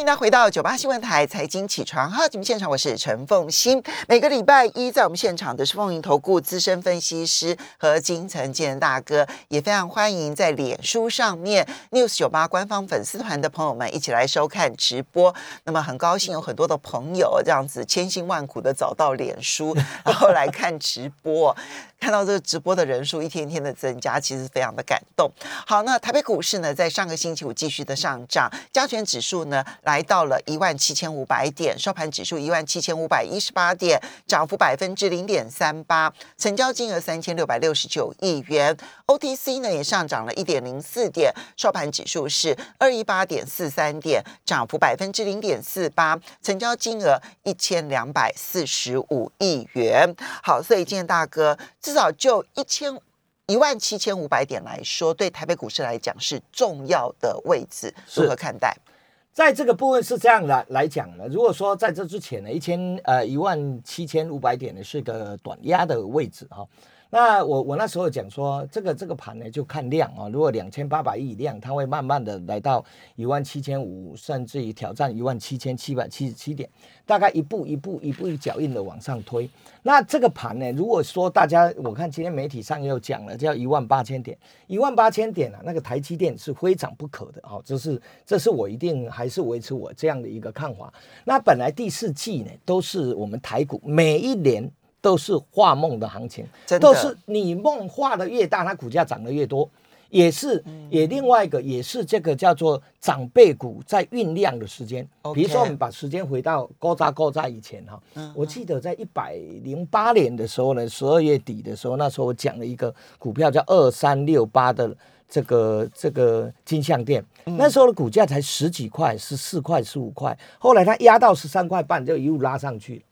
欢迎大家回到九八新闻台财经起床号节目现场，我是陈凤欣。每个礼拜一在我们现场的是凤云投顾资深分析师和金城建大哥，也非常欢迎在脸书上面 news 九八官方粉丝团的朋友们一起来收看直播。那么很高兴有很多的朋友这样子千辛万苦的找到脸书，然后来看直播。看到这个直播的人数一天天的增加，其实非常的感动。好，那台北股市呢，在上个星期五继续的上涨，加权指数呢来到了一万七千五百点，收盘指数一万七千五百一十八点，涨幅百分之零点三八，成交金额三千六百六十九亿元。OTC 呢也上涨了一点零四点，收盘指数是二一八点四三点，涨幅百分之零点四八，成交金额一千两百四十五亿元。好，所以今天大哥。至少就一千一万七千五百点来说，对台北股市来讲是重要的位置，如何看待？在这个部分是这样来来讲呢。如果说在这之前呢，一千呃一万七千五百点呢是个短压的位置哈。那我我那时候讲说，这个这个盘呢就看量啊，如果两千八百亿量，它会慢慢的来到一万七千五，甚至于挑战一万七千七百七十七点，大概一步一步一步一脚印的往上推。那这个盘呢，如果说大家我看今天媒体上又讲了，叫一万八千点，一万八千点啊，那个台积电是非涨不可的哦，这是这是我一定还是维持我这样的一个看法。那本来第四季呢，都是我们台股每一年。都是画梦的行情，都是你梦画的越大，它股价涨得越多，也是也另外一个也是这个叫做长辈股在酝酿的时间。比如说，我们把时间回到高扎高扎以前哈，我记得在一百零八年的时候呢，十二月底的时候，那时候我讲了一个股票叫二三六八的这个这个金项店，那时候的股价才十几块，十四块十五块，后来它压到十三块半，就一路拉上去。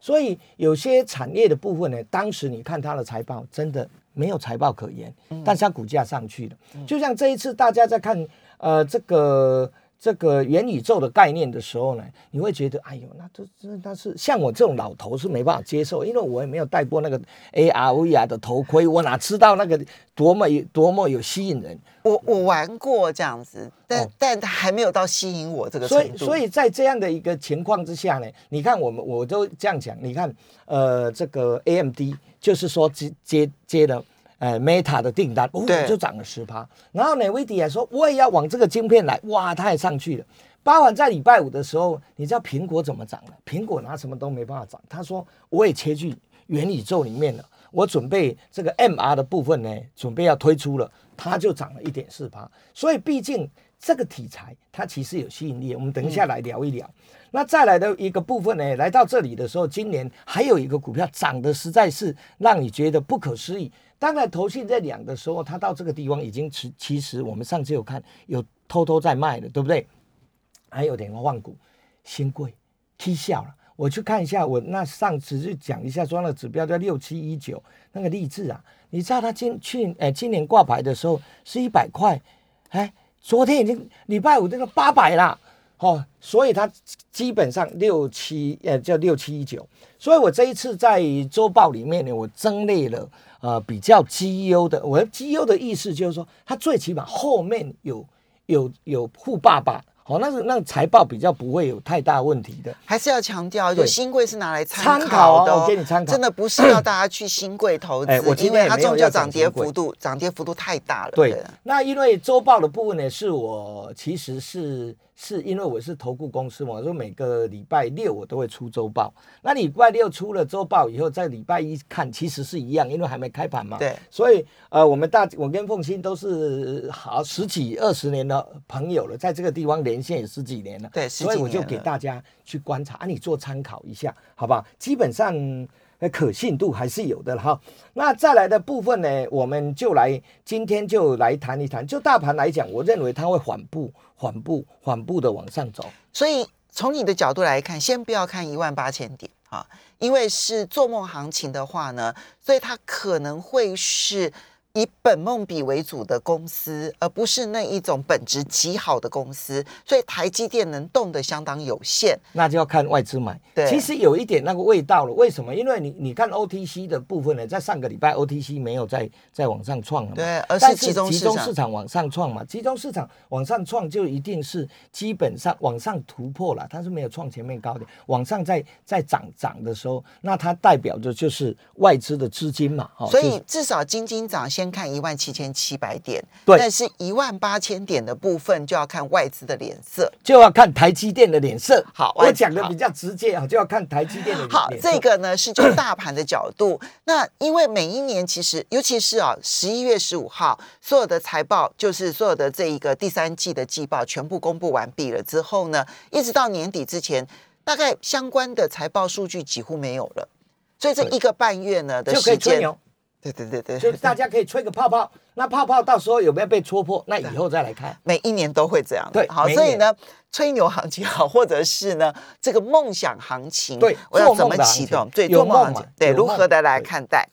所以有些产业的部分呢，当时你看它的财报，真的没有财报可言，但是它股价上去了。就像这一次大家在看呃这个这个元宇宙的概念的时候呢，你会觉得哎呦，那这这那是像我这种老头是没办法接受，因为我也没有戴过那个 AR VR 的头盔，我哪知道那个多么有多么有吸引人。我我玩过这样子，但但他还没有到吸引我这个程度。所以所以在这样的一个情况之下呢，你看我们我都这样讲，你看呃这个 AMD 就是说接接接了呃 Meta 的订单，哦就涨了十趴。然后呢 v d 也说我也要往这个晶片来，哇，它也上去了。包含在礼拜五的时候，你知道苹果怎么涨的？苹果拿什么都没办法涨。他说我也切去元宇宙里面了，我准备这个 MR 的部分呢，准备要推出了。它就涨了一点四趴，所以毕竟这个题材它其实有吸引力。我们等一下来聊一聊。那再来的一个部分呢，来到这里的时候，今年还有一个股票涨得实在是让你觉得不可思议。当然，投信在两的时候，它到这个地方已经其其实我们上次有看有偷偷在卖的，对不对？还有点换股，新贵踢笑了。我去看一下，我那上次就讲一下，说那指标叫六七一九，那个励志啊。你知道他今去哎今年挂牌的时候是一百块，哎，昨天已经礼拜五这个八百啦，哦，所以它基本上六七呃叫六七一九，所以我这一次在周报里面呢，我增列了呃比较绩优的，我绩优的意思就是说，它最起码后面有有有富爸爸。哦，那是那财报比较不会有太大问题的，还是要强调，就新贵是拿来参考的，我给你参考，真的不是要大家去新贵投资，因为它终究涨跌幅度涨跌幅度太大了。对，那因为周报的部分呢，是我其实是。是因为我是投顾公司嘛，说每个礼拜六我都会出周报。那礼拜六出了周报以后，在礼拜一看，其实是一样，因为还没开盘嘛。对。所以呃，我们大我跟凤欣都是好十几二十年的朋友了，在这个地方连线也十几年了。对，所以我就给大家去观察，啊，你做参考一下，好不好？基本上。可信度还是有的哈。那再来的部分呢，我们就来今天就来谈一谈。就大盘来讲，我认为它会缓步、缓步、缓步的往上走。所以从你的角度来看，先不要看一万八千点啊，因为是做梦行情的话呢，所以它可能会是以本梦比为主的公司，而不是那一种本质极好的公司，所以台积电能动的相当有限。那就要看外资买。对其实有一点那个味道了。为什么？因为你你看 OTC 的部分呢，在上个礼拜 OTC 没有再再往上创了嘛，对而是但集中集中市场往上创嘛，集中市场往上创就一定是基本上往上突破了，它是没有创前面高点，往上再再涨涨的时候，那它代表的就是外资的资金嘛，哦所以至少金金涨先看一万七千七百点，对但是一万八千点的部分就要看外资的脸色。就要看台积电的脸色。好我讲的比较直接啊，就要看台积电的脸好，这个呢是就大盘的角度。那因为每一年其实，尤其是啊十一月十五号，所有的财报就是所有的这一个第三季的季报全部公布完毕了之后呢，一直到年底之前，大概相关的财报数据几乎没有了。所以这一个半月呢的时间。对对对对，就大家可以吹个泡泡，那泡泡到时候有没有被戳破，那以后再来看。每一年都会这样。对好，所以呢，吹牛行情好，或者是呢这个梦想行情，对我要怎么启动？对，做梦嘛情，对，如何的来看待？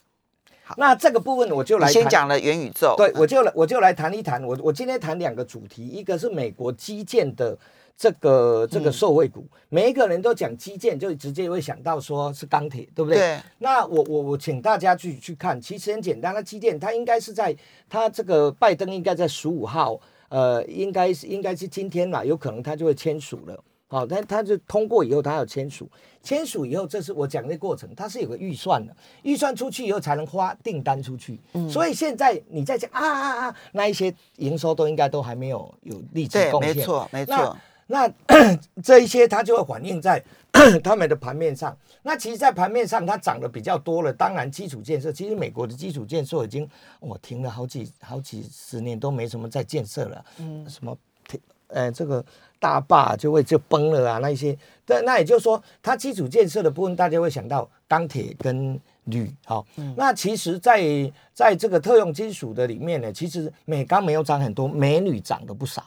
好那这个部分我就来先讲了元宇宙，对我就来我就来谈一谈。我我今天谈两个主题，一个是美国基建的这个这个受惠股，每一个人都讲基建，就直接会想到说是钢铁，对不对？对那我我我请大家去去看，其实很简单，那基建它应该是在它这个拜登应该在十五号，呃，应该是应该是今天啦，有可能他就会签署了。好，但他就通过以后，他要签署，签署以后，这是我讲的过程，它是有个预算的，预算出去以后才能花订单出去。嗯所以现在你在讲啊啊啊，那一些营收都应该都还没有有立即对，贡献。没错，没错，那 这一些它就会反映在 他们的盘面上。那其实，在盘面上它涨得比较多了。当然，基础建设，其实美国的基础建设已经我停了好几好几十年都没什么在建设了。嗯，什么呃这个大坝就会就崩了啊，那一些。但那也就是说，它基础建设的部分，大家会想到钢铁跟铝。好、那其实在，在这个特用金属的里面呢，其实美钢没有涨很多，美铝涨的不少。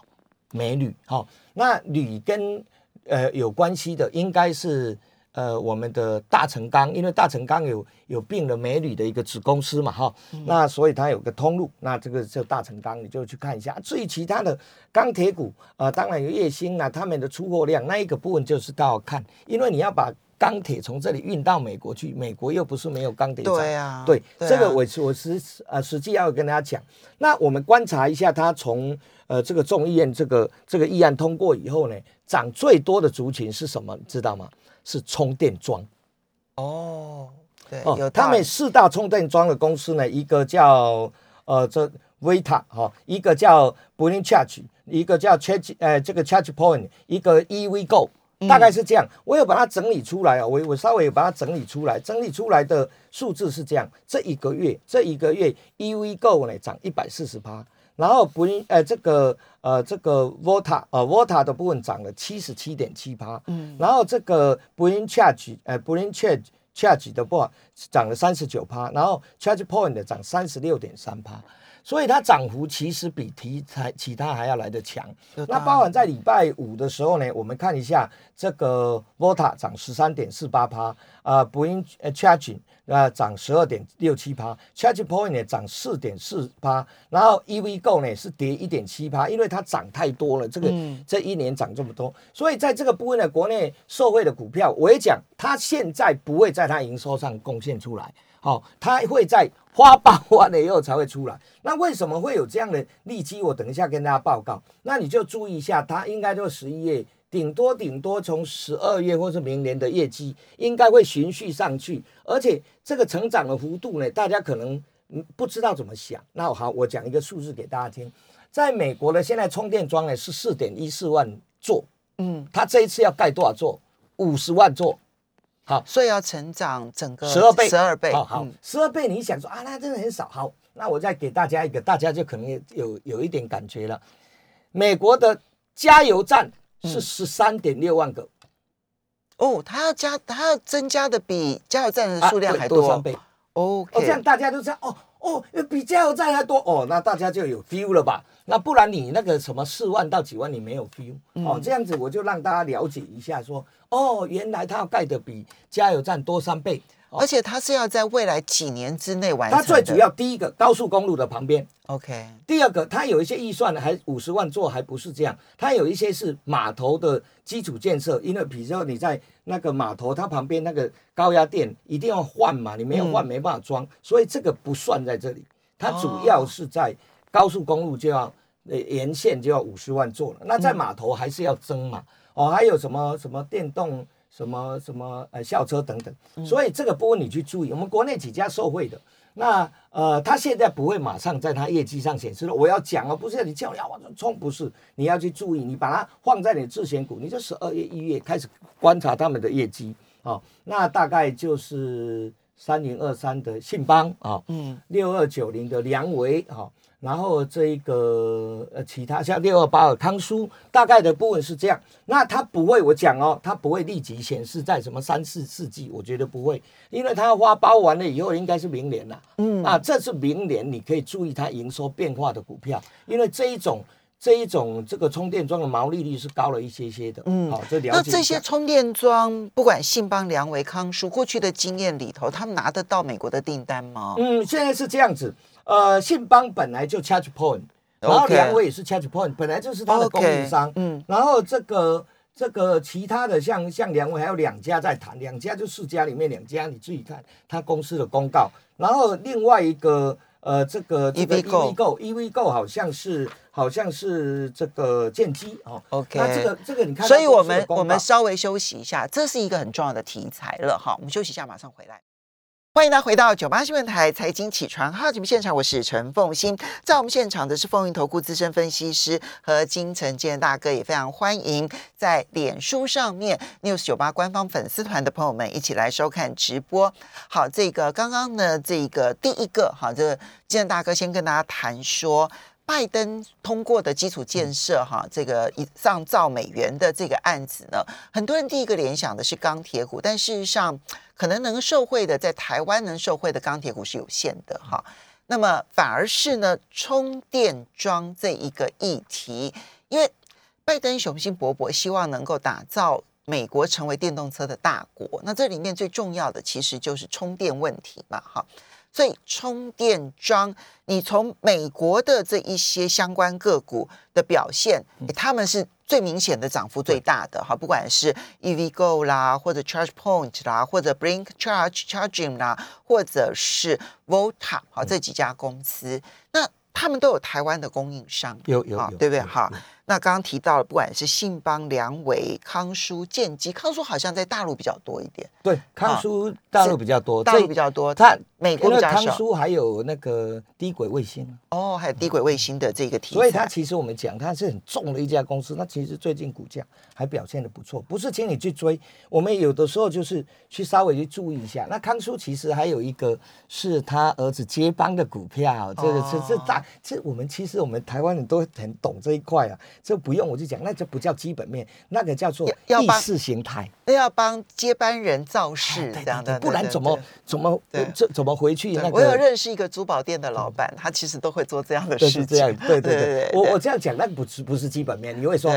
美女，好、那女跟呃有关系的应该是呃我们的大成钢，因为大成钢有有并了美铝的一个子公司嘛，哈、那所以它有个通路，那这个就大成钢，你就去看一下。至于其他的钢铁股，呃，当然有叶兴啊，他们的出货量那一个部分就是都要看，因为你要把钢铁从这里运到美国去，美国又不是没有钢铁厂，对啊，对，对啊这个我我实呃实际要跟大家讲。那我们观察一下，它从呃这个众议院这个这个议案通过以后呢，涨最多的族群是什么？你知道吗？是充电桩哦，对，哦有。他们四大充电桩的公司呢，一个叫呃这 Vita 哈、一个叫 b r i n Charge，一个叫 Charge 呃这个 Charge Point，一个 EV Go。大概是这样，我有把它整理出来啊，我我稍微有把它整理出来，整理出来的数字是这样：这一个月，这一个月 EV Go 呢涨一百四十趴，然后不呃这个呃这个 Volta 呃 Volta 的部分涨了七十七点七趴，嗯，然后这个 Brain Charge 呃 Brain Charge Charge 的部分涨了三十九趴，然后 Charge Point 的涨三十六点三趴。所以它涨幅其实比题材其他还要来得强。那包含在礼拜五的时候呢，我们看一下这个 Volta 涨十三点四八趴，啊 b r i 啊涨十二点六七趴，Charge Point 呢涨四点四趴，然后 EV Go 呢是跌一点七趴，因为它涨太多了，这个、嗯这一年涨这么多，所以在这个部分呢，国内受惠的股票，我也讲，它现在不会在它营收上贡献出来。好、它会在花苞完了以后才会出来。那为什么会有这样的利基？我等一下跟大家报告。那你就注意一下，它应该就十一月，顶多顶多从十二月或是明年的业绩，应该会循序上去。而且这个成长的幅度呢，大家可能嗯不知道怎么想。那好，我讲一个数字给大家听。在美国呢现在充电桩呢是四点一四万座，嗯，它这一次要盖多少座？五十万座。好，所以要成长整个十二倍，十二倍，好好嗯，十二倍，你想说啊，那真的很少。好，那我再给大家一个，大家就可能有有有一点感觉了。美国的加油站嗯是十三点六万个，哦，它要加，它要增加的比加油站的啊数量还多三倍。OK，哦，这样大家都知道，哦哦，比加油站还多哦，那大家就有 feel 了吧？那不然你那个什么四万到几万你没有 feel 嗯哦，这样子我就让大家了解一下说，哦，原来它要盖的比加油站多三倍。哦。而且它是要在未来几年之内完成它。最主要第一个高速公路的旁边，OK，第二个它有一些预算还五十万做，还不是这样，它有一些是码头的基础建设，因为比如说你在那个码头，它旁边那个高压电一定要换嘛，你没有换嗯没办法装，所以这个不算在这里，它主要是在高速公路就要呃沿线就要五十万做了，那在码头还是要增嘛，哦，还有什么什么电动。什么什么呃校车等等，所以这个部分你去注意。我们国内几家受惠的，那呃，他现在不会马上在他业绩上显示了。我要讲哦，不是要你叫你要往上冲，不是，你要去注意，你把它放在你的自选股，你就十二月、一月开始观察他们的业绩哦。那大概就是三零二三的信邦啊，嗯，六二九零的梁维啊，然后这一个呃其他像六二八二康舒，大概的部分是这样。那它不会，我讲哦，它不会立即显示在什么三四四季，我觉得不会，因为它要花包完了以后应该是明年了。嗯啊，这是明年你可以注意它营收变化的股票，因为这一种。这一种这个充电桩的毛利率是高了一些些的，嗯，好，这了解。那这些充电桩，不管信邦、良维、康舒，过去的经验里头，他们拿得到美国的订单吗？嗯，现在是这样子，呃，信邦本来就 Charge Point，然后良威也是 Charge Point，本来就是它的供应商嗯然后这个这个其他的像像良威还有两家在谈，两家就四家里面两家，你自己看他公司的公告，然后另外一个呃这个这个 EVgo EVgo EVgo 好像是好像是这个建机哦 OK 那这个这个你看所以我们我们稍微休息一下，这是一个很重要的题材了哈。我们休息一下，马上回来。欢迎大家回到九八新闻台财经起床号节目现场，我是陈凤欣。在我们现场的是风云投顾资深分析师和金城建大哥，也非常欢迎在脸书上面 News 九八官方粉丝团的朋友们一起来收看直播。好，这个刚刚呢，这个第一个好，这个建大哥先跟大家谈说。拜登通过的基础建设，哈，这个一上兆美元的这个案子呢，很多人第一个联想的是钢铁股，但事实上，可能能受惠的，在台湾能受惠的钢铁股是有限的，哈。那么反而是呢，充电桩这一个议题，因为拜登雄心勃勃，希望能够打造美国成为电动车的大国。那这里面最重要的其实就是充电问题嘛，哈。所以充电桩，你从美国的这一些相关个股的表现，诶他们是最明显的涨幅最大的哈，不管是 EVgo 啦，或者 Charge Point 啦，或者 Blink Charge Charging 啦，或者是 Volta 好这几家公司，那他们都有台湾的供应商，有有对不对？哈有？那刚刚提到了，不管是信邦、良维、康舒、建基，康舒好像在大陆比较多一点，对康舒大陆比较多，大陆比较多，它美国因为比较少。康舒还有那个低轨卫星。哦，还有低轨卫星的这个题材，所以它其实我们讲它是很重的一家公司，那其实最近股价还表现的不错，不是请你去追，我们有的时候就是去稍微去注意一下。那康叔其实还有一个是他儿子接帮的股票，这个是这哦大这我们其实我们台湾人都很懂这一块啊，这不用我就讲，那就不叫基本面，那个叫做意识形态。那要帮接班人造势这样的，不然怎么怎么这怎么回去那个？我有认识一个珠宝店的老板，他其实都会做这样的对事情。对对对，我我这样讲，那不是不是基本面，你会说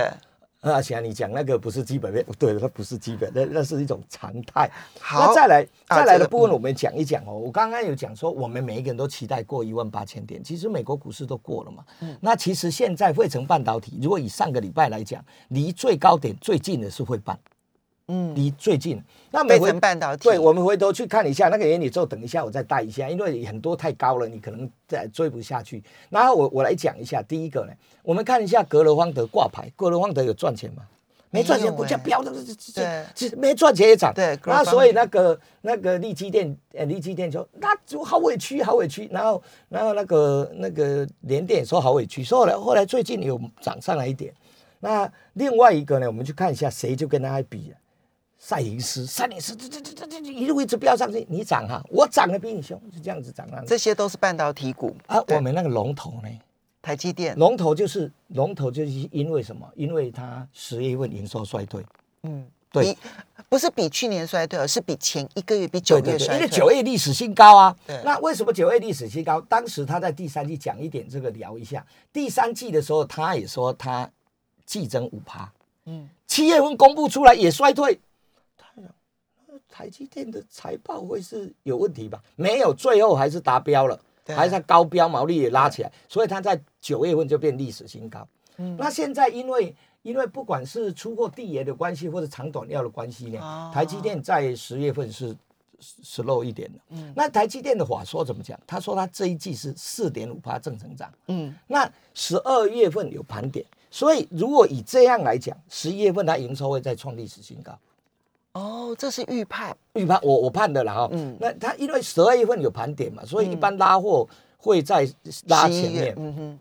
对啊，想你讲那个不是基本面，对，它不是基本，那那是一种常态。好那再来啊再来的部分，我们讲一讲哦。我刚刚有讲说，我们每一个人都期待过一万八千点，其实美国股市都过了嘛。嗯那其实现在汇成半导体，如果以上个礼拜来讲，离最高点最近的是汇半，嗯，离最近。那倍回成半导体，对，我们回头去看一下那个元宇宙，等一下我再带一下，因为很多太高了，你可能再追不下去。然后我我来讲一下，第一个呢，我们看一下格罗方德挂牌，格罗方德有赚钱吗？没赚钱，股价飙的，这这这没赚钱也涨。对那所以那个那个利基店，呃，利基店说那就好委屈，好委屈。然后然后那个那个联电也说好委屈，所以后来后来最近有涨上来一点。那另外一个呢，我们去看一下谁就跟他比了。赛灵思，赛灵思，这这这这这一路一直飙上去，你涨哈，我涨得比你凶，是这样子涨上去。这些都是半导体股啊，我们那个龙头呢？台积电，龙头就是龙头，就是因为什么？因为它十月份营收衰退，嗯，对比不是比去年衰退，而是比前一个月比九月衰退，因为九月历史新高啊对。那为什么九月历史新高？当时他在第三季讲一点这个聊一下，第三季的时候他也说他季增五趴，嗯，七月份公布出来也衰退，台积电的财报会是有问题吧？没有，最后还是达标了，对还是它高标，毛利也拉起来，所以它在九月份就变历史新高。嗯那现在因为因为不管是出货地缘的关系，或者长短料的关系呢，哦台积电在十月份是 slow 一点的。嗯那台积电的话说怎么讲？他说他这一季是四点五正成长。嗯，那十二月份有盘点，所以如果以这样来讲，十一月份它营收会再创历史新高。哦，这是预判，预判我我判的了哈，嗯。嗯，那它因为十二月份有盘点嘛，所以一般拉货会在拉前面，嗯哼，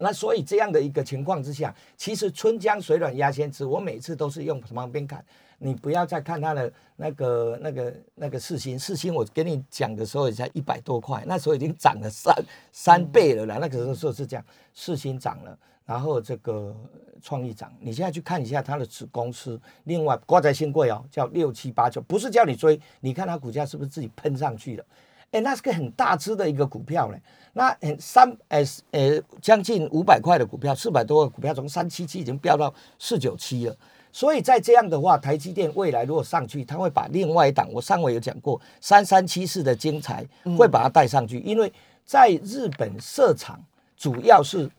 那所以这样的一个情况之下，其实春江水暖鸭先知，我每次都是用旁边看，你不要再看它的那个那个那个四星，四星我跟你讲的时候也才一百多块，那时候已经涨了三三倍了啦，那个时候是这样，四星涨了。然后这个创意涨，你现在去看一下它的子公司，另外挂在新贵哦，叫六七八九，不是叫你追，你看它股价是不是自己喷上去了？哎，那是个很大只的一个股票嘞，那很三呃呃将近五百块的股票，四百多个股票从三七七已经飙到四九七了。所以在这样的话，台积电未来如果上去，它会把另外一档，我上回有讲过三三七四的精彩会把它带上去，因为在日本设厂主要是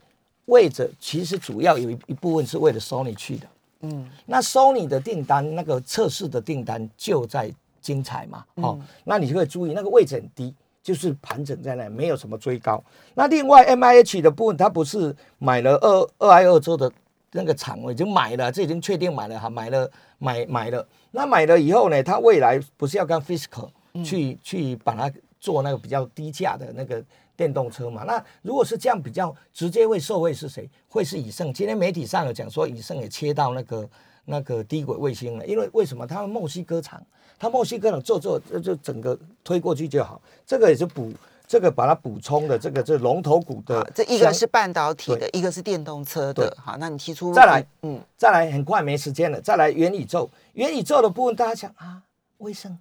为着，其实主要有一一部分是为了 Sony 去的。嗯，那 Sony 的订单，那个测试的订单就在精彩嘛，哦，那你就会注意那个位置很低，就是盘整在那，没有什么追高。那另外 M I H 的部分，它不是买了二二 I 二州的那个厂，我已经买了，这已经确定买了哈，买了买买了。那买了以后呢，它未来不是要跟 Fiscal 去、去把它做那个比较低价的那个电动车嘛？那如果是这样比较直接会受惠是谁？会是以盛。今天媒体上有讲说，以盛也切到那个那个低轨卫星了，因为为什么？他们墨西哥厂，他墨西哥厂做做就就整个推过去就好，这个也是补这个把它补充的这个这龙头股的好，这一个是半导体的，一个是电动车的，好，那你提出再来，嗯，再来，很快没时间了。再来元宇宙，元宇宙的部分，大家想啊，威盛，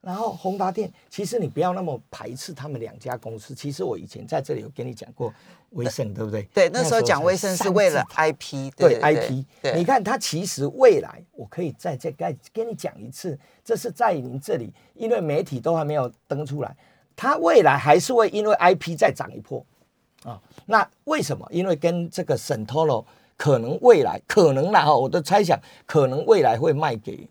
然后宏达电，其实你不要那么排斥他们两家公司。其实我以前在这里有跟你讲过威盛，对不对？对，那时候讲才威盛是三为了 IP，对对 IP，对，你看它其实未来，我可以再再再跟你讲一次，这是在您这里，因为媒体都还没有登出来，它未来还是会因为 IP 再涨一波啊。那为什么？因为跟这个 Centoro 可能未来可能啦哈，我的猜想可能未来会卖给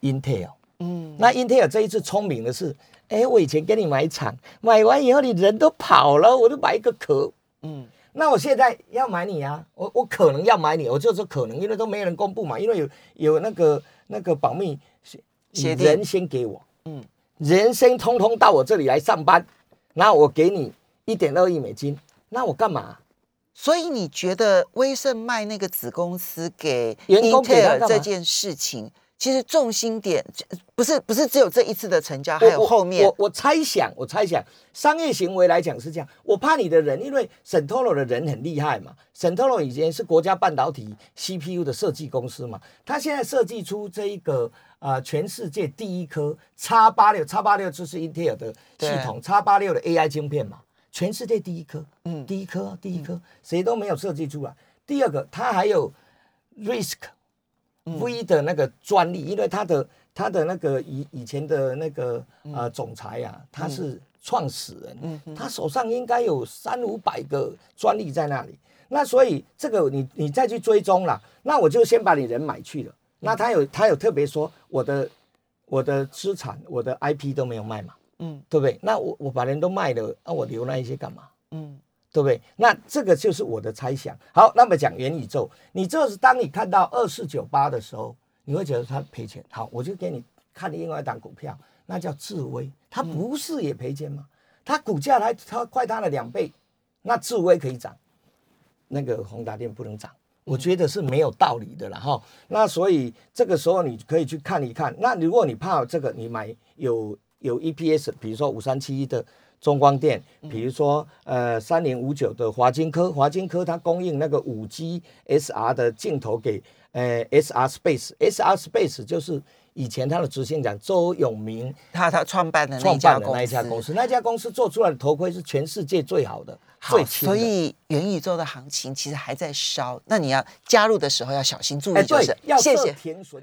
Intel。嗯，那 Intel 这一次聪明的是，哎，我以前给你买厂，买完以后你人都跑了，我就买一个壳。嗯，那我现在要买你啊，我我可能要买你，我就说可能，因为都没人公布嘛，因为有有那个那个保密协定。人先给我，嗯，人先通通到我这里来上班，那我给你一点二亿美金，那我干嘛？所以你觉得威盛卖那个子公司给员工给他 Intel 干嘛？这件事情，其实重心点不是不是只有这一次的成交，还有我后面我我猜想，我猜想，商业行为来讲是这样。我怕你的人，因为 Centoro 的人很厉害嘛。Centoro 以前是国家半导体 CPU 的设计公司嘛，他现在设计出这一个呃全世界第一颗 x 八六 x 八六就是 Intel 的系统 x 八六的 AI 晶片嘛，全世界第一颗，嗯第一颗，第一颗，谁都没有设计出来。第二个，他还有 RISC。V 的那个专利，因为他的他的那个以以前的那个呃总裁啊，他是创始人，他手上应该有三五百个专利在那里。那所以这个你你再去追踪啦，那我就先把你人买去了。那他有他有特别说我的我的资产我的 IP 都没有卖嘛，嗯对不对？那我我把人都卖了，那、我留那一些干嘛？嗯对不对？那这个就是我的猜想。好，那么讲元宇宙，你就是当你看到二四九八的时候，你会觉得它赔钱。好，我就给你看另外一档股票，那叫智威，它不是也赔钱吗？它股价还它快它的两倍，那智威可以涨，那个宏达电不能涨。我觉得是没有道理的了哈。那所以这个时候你可以去看一看。那如果你怕这个，你买有有 EPS，比如说五三七一的中光电，比如说呃三零五九的华金科，华金科它供应那个五 G SR 的镜头给呃 SR Space，SR Space 就是以前它的执行长周永明他他创办的那创一家公司，办的那一家公司，那家公司做出来的头盔是全世界最好的、好，最轻的。所以元宇宙的行情其实还在烧，那你要加入的时候要小心注哎，意，就对是，要设谢谢。停损。